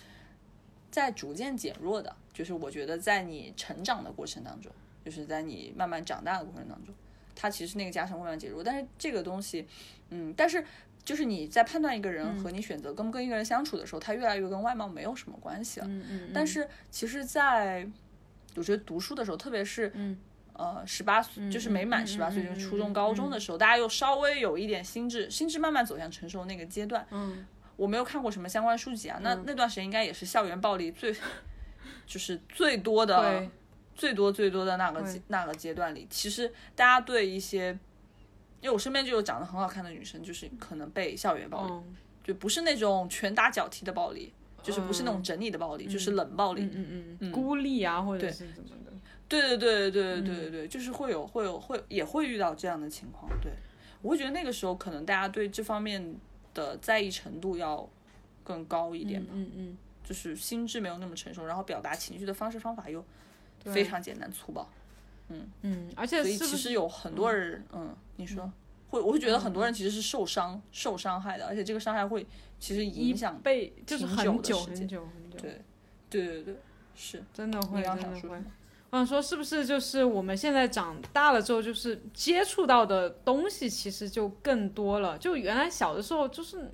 在逐渐减弱的。就是我觉得在你成长的过程当中。就是在你慢慢长大的过程当中，它其实那个加成会慢慢减弱。但是这个东西，嗯，但是就是你在判断一个人和你选择跟不跟一个人相处的时候，它越来越跟外貌没有什么关系了。
嗯嗯。
但是其实，在我觉得读书的时候，特别是呃十八岁，就是没满十八岁，就是初中高中的时候，大家又稍微有一点心智，心智慢慢走向成熟那个阶段。
嗯。
我没有看过什么相关书籍啊，那那段时间应该也是校园暴力最，就是最多的，最多最多的那个那个阶段里，其实大家对一些，因为我身边就有长得很好看的女生，就是可能被校园暴力，就不是那种拳打脚踢的暴力，就是不是那种整理的暴力，就是冷暴力，
嗯嗯嗯，孤立啊或者是怎么的，
对对对对对对对对，就是会有会有会也会遇到这样的情况，对。我会觉得那个时候可能大家对这方面。的在意程度要更高一点
吧，嗯嗯，
就是心智没有那么成熟，然后表达情绪的方式方法又非常简单粗暴，嗯
嗯，而且
所以其实有很多人，嗯，你说会，我会觉得很多人其实是受伤、受伤害的，而且这个伤害会其实影响
被就是很久
很
久很久，
对对对对，是
真的会真
的
会。我想说，是不是就是我们现在长大了之后，就是接触到的东西其实就更多了。就原来小的时候，就是，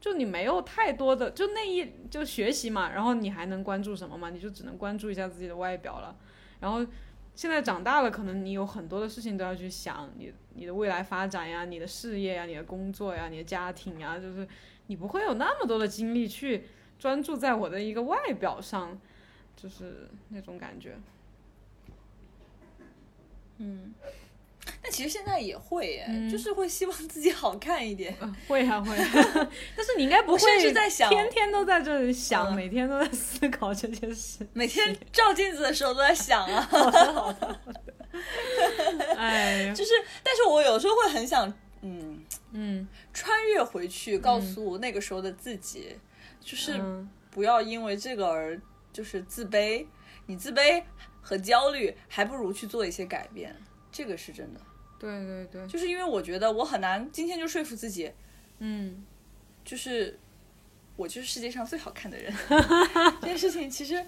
就你没有太多的，就那一就学习嘛，然后你还能关注什么嘛？你就只能关注一下自己的外表了。然后现在长大了，可能你有很多的事情都要去想，你你的未来发展呀，你的事业呀，你的工作呀，你的家庭呀，就是你不会有那么多的精力去专注在我的一个外表上，就是那种感觉。
嗯，但其实现在也会耶，就是会希望自己好看一点。
会啊会，但是你应该不会天天都在这里想，每天都在思考这件事，
每天照镜子的时候都在想啊。
好的好的好的。哎，
就是，但是我有时候会很想，
嗯嗯，
穿越回去，告诉那个时候的自己，就是不要因为这个而就是自卑，你自卑。和焦虑，还不如去做一些改变，这个是真的。
对对对，
就是因为我觉得我很难今天就说服自己，
嗯，
就是我就是世界上最好看的人，这件事情其实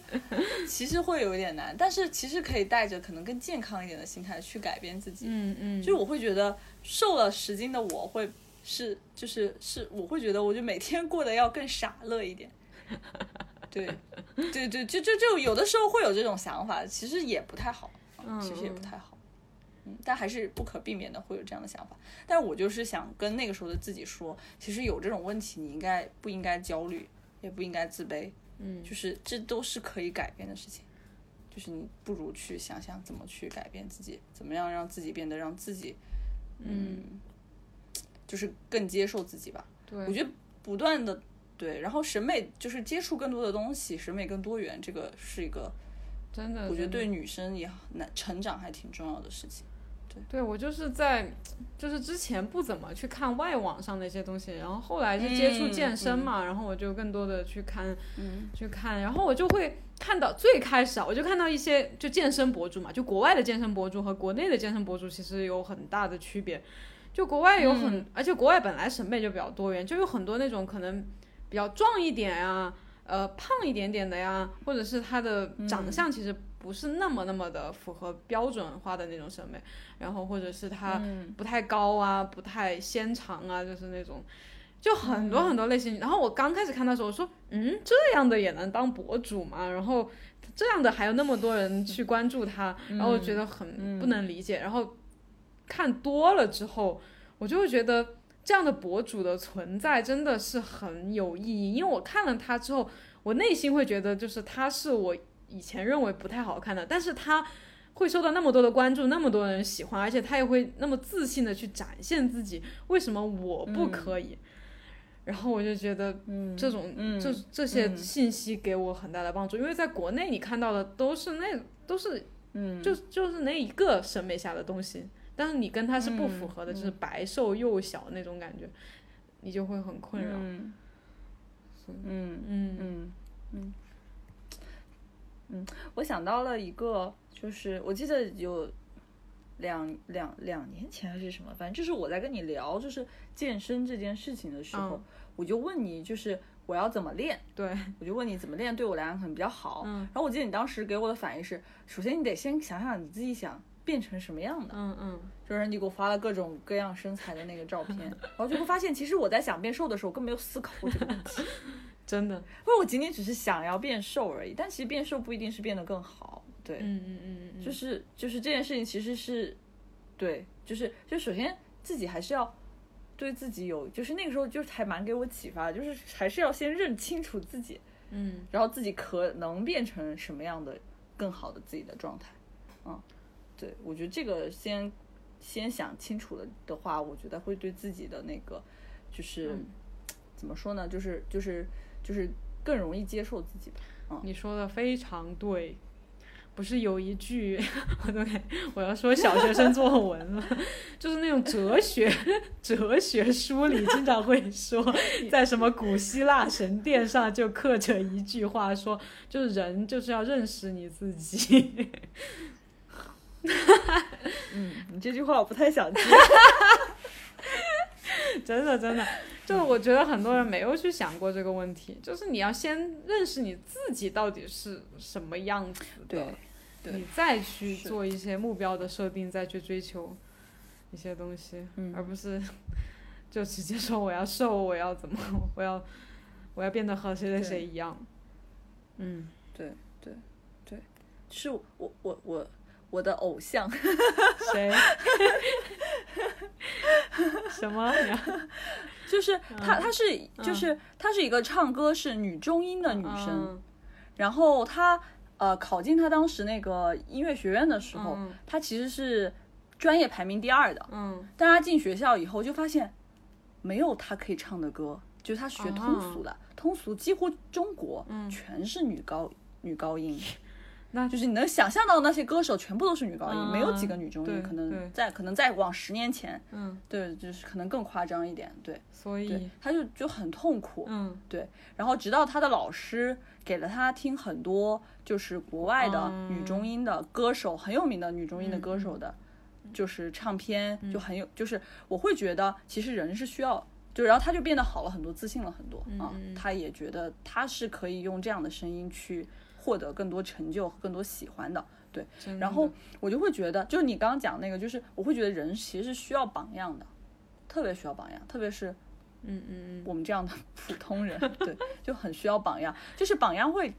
其实会有一点难，但是其实可以带着可能更健康一点的心态去改变自己。
嗯嗯，
就是我会觉得瘦了十斤的我会是就是是我会觉得我就每天过得要更傻乐一点。对，对对，就就就有的时候会有这种想法，其实也不太好，其实也不太好，嗯，但还是不可避免的会有这样的想法。但是我就是想跟那个时候的自己说，其实有这种问题，你应该不应该焦虑，也不应该自卑，
嗯，
就是这都是可以改变的事情，就是你不如去想想怎么去改变自己，怎么样让自己变得让自己，嗯，就是更接受自己吧。
对，
我觉得不断的。对，然后审美就是接触更多的东西，审美更多元，这个是一个
真的，
我觉得对女生也难成长还挺重要的事情。对，
对我就是在就是之前不怎么去看外网上那些东西，然后后来就接触健身嘛，然后我就更多的去看，去看，然后我就会看到最开始啊，我就看到一些就健身博主嘛，就国外的健身博主和国内的健身博主其实有很大的区别，就国外有很，而且国外本来审美就比较多元，就有很多那种可能。比较壮一点呀，呃，胖一点点的呀，或者是他的长相其实不是那么那么的符合标准化的那种审美，然后或者是他不太高啊，不太纤长啊，就是那种，就很多很多类型。然后我刚开始看的时候，我说，嗯，这样的也能当博主吗？然后这样的还有那么多人去关注他，然后我觉得很不能理解。然后看多了之后，我就会觉得。这样的博主的存在真的是很有意义，因为我看了他之后，我内心会觉得，就是他是我以前认为不太好看的，但是他会受到那么多的关注，那么多人喜欢，而且他也会那么自信的去展现自己，为什么我不可以？然后我就觉得，这种这这些信息给我很大的帮助，因为在国内你看到的都是那都是，
嗯，
就就是那一个审美下的东西。但是你跟他是不符合的，就是白瘦幼小那种感觉，你就会很困扰。
嗯嗯。嗯嗯嗯，我想到了一个，就是我记得有两两两年前还是什么，反正就是我在跟你聊就是健身这件事情的时候，我就问你，就是我要怎么练？
对，
我就问你怎么练对我来讲可能比较好。嗯，然后我记得你当时给我的反应是，首先你得先想想你自己想。变成什么样的？
嗯嗯，
就是你给我发了各种各样身材的那个照片，然后就会发现，其实我在想变瘦的时候，我根本没有思考过这个问题。
真的，
因为我仅仅只是想要变瘦而已。但其实变瘦不一定是变得更好。对，
嗯嗯嗯嗯，
就是就是这件事情其实是，对，就是就首先自己还是要。对自己有，就是那个时候就是还蛮给我启发，就是还是要先认清楚自己，
嗯，
然后自己可能变成什么样的更好的自己的状态，嗯，对我觉得这个先先想清楚了的话，我觉得会对自己的那个就是怎么说呢，就是就是就是更容易接受自己吧。嗯，
你说的非常对。不是有一句，我都我要说小学生作文了，就是那种哲学哲学书里经常会说，在什么古希腊神殿上就刻着一句话，说就是人就是要认识你自己。
嗯，你这句话我不太想接。
真的真的，就我觉得很多人没有去想过这个问题，就是你要先认识你自己到底是什么样子
的，
你再去做一些目标的设定，再去追求一些东西，而不是 就直接说我要瘦，我要怎么，我要我要变得和谁谁谁一样。
嗯，对对对，是我我我我的偶像。
谁？什么？
就是她，她是就是她是一个唱歌是女中音的女生，然后她呃考进她当时那个音乐学院的时候，她其实是专业排名第二的，
嗯，
但她进学校以后就发现没有她可以唱的歌，就是她学通俗的，通俗几乎中国全是女高女高音。
那
就是你能想象到那些歌手全部都是女高音，没有几个女中音。可能在可能再往十年前，
嗯，
对，就是可能更夸张一点，对。
所以
他就就很痛苦，
嗯，
对。然后直到他的老师给了他听很多就是国外的女中音的歌手，很有名的女中音的歌手的，就是唱片就很有，就是我会觉得其实人是需要，就然后他就变得好了很多，自信了很多啊。他也觉得他是可以用这样的声音去。获得更多成就和、更多喜欢的，对。然后我就会觉得，就是你刚刚讲那个，就是我会觉得人其实是需要榜样的，特别需要榜样，特别是，
嗯嗯嗯，
我们这样的 普通人，对，就很需要榜样。就是榜样会，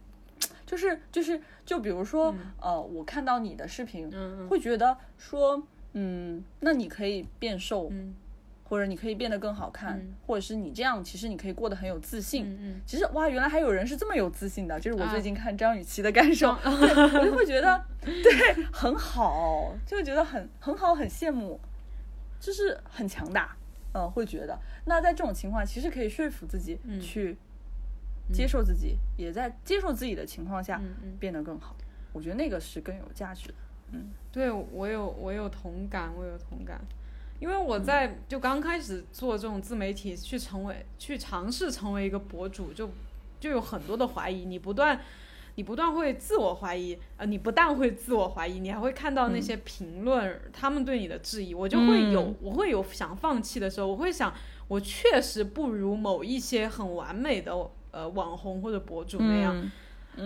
就是就是就比如说，呃，我看到你的视频，会觉得说，嗯，那你可以变瘦。或者你可以变得更好看，或者是你这样，其实你可以过得很有自信。
嗯
其实哇，原来还有人是这么有自信的，就是我最近看张雨绮的感受，我就会觉得对很好，就会觉得很很好，很羡慕，就是很强大。嗯，会觉得那在这种情况，其实可以说服自己去接受自己，也在接受自己的情况下变得更好。我觉得那个是更有价值的。嗯，
对我有我有同感，我有同感。因为我在就刚开始做这种自媒体，去成为去尝试成为一个博主，就就有很多的怀疑。你不断，你不断会自我怀疑，呃，你不但会自我怀疑，你还会看到那些评论，他们对你的质疑，我就会有，我会有想放弃的时候。我会想，我确实不如某一些很完美的呃网红或者博主那样。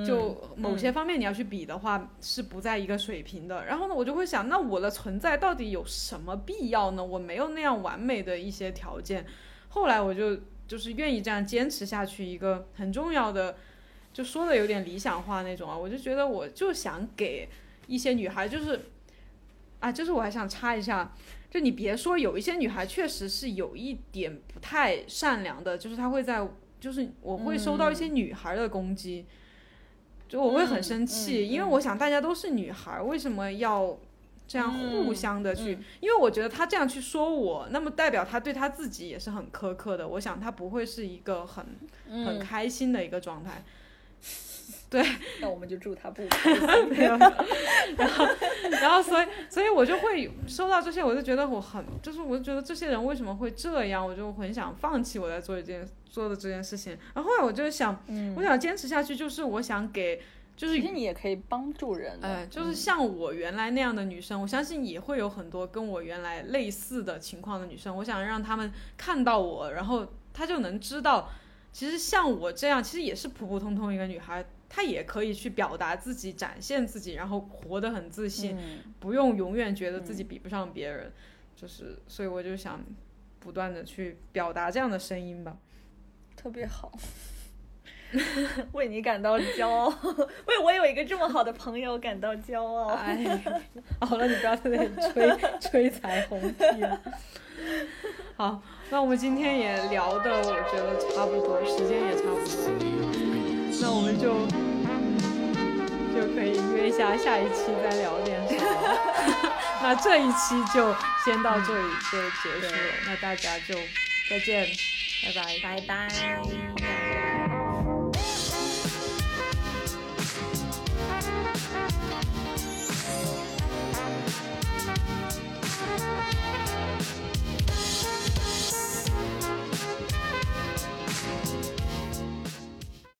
就某些方面你要去比的话，是不在一个水平的。然后呢，我就会想，那我的存在到底有什么必要呢？我没有那样完美的一些条件。后来我就就是愿意这样坚持下去，一个很重要的，就说的有点理想化那种啊。我就觉得，我就想给一些女孩，就是啊，就是我还想插一下，就你别说，有一些女孩确实是有一点不太善良的，就是她会在，就是我会收到一些女孩的攻击。就我会很生气，因为我想大家都是女孩，为什么要这样互相的去？因为我觉得他这样去说我，那么代表他对他自己也是很苛刻的。我想他不会是一个很很开心的一个状态。对，
那我们就祝他不。
然后，然后，所以，所以我就会收到这些，我就觉得我很，就是我就觉得这些人为什么会这样，我就很想放弃我在做一件做的这件事情。然后后来我就想，我想坚持下去，就是我想给，就是
其实你也可以帮助人，
哎，就是像我原来那样的女生，我相信也会有很多跟我原来类似的情况的女生。我想让他们看到我，然后她就能知道，其实像我这样，其实也是普普通通一个女孩。他也可以去表达自己，展现自己，然后活得很自信，不用永远觉得自己比不上别人，就是，所以我就想不断的去表达这样的声音吧，
特别好。为你感到骄傲，为我有一个这么好的朋友感到骄傲。
哎，好了，你不要在那里吹吹彩虹屁了。好，那我们今天也聊的，我觉得差不多，时间也差不多，那我们就就可以约一下下一期再聊点什么。那这一期就先到这里就结束了，那大家就再见，拜拜，
拜拜。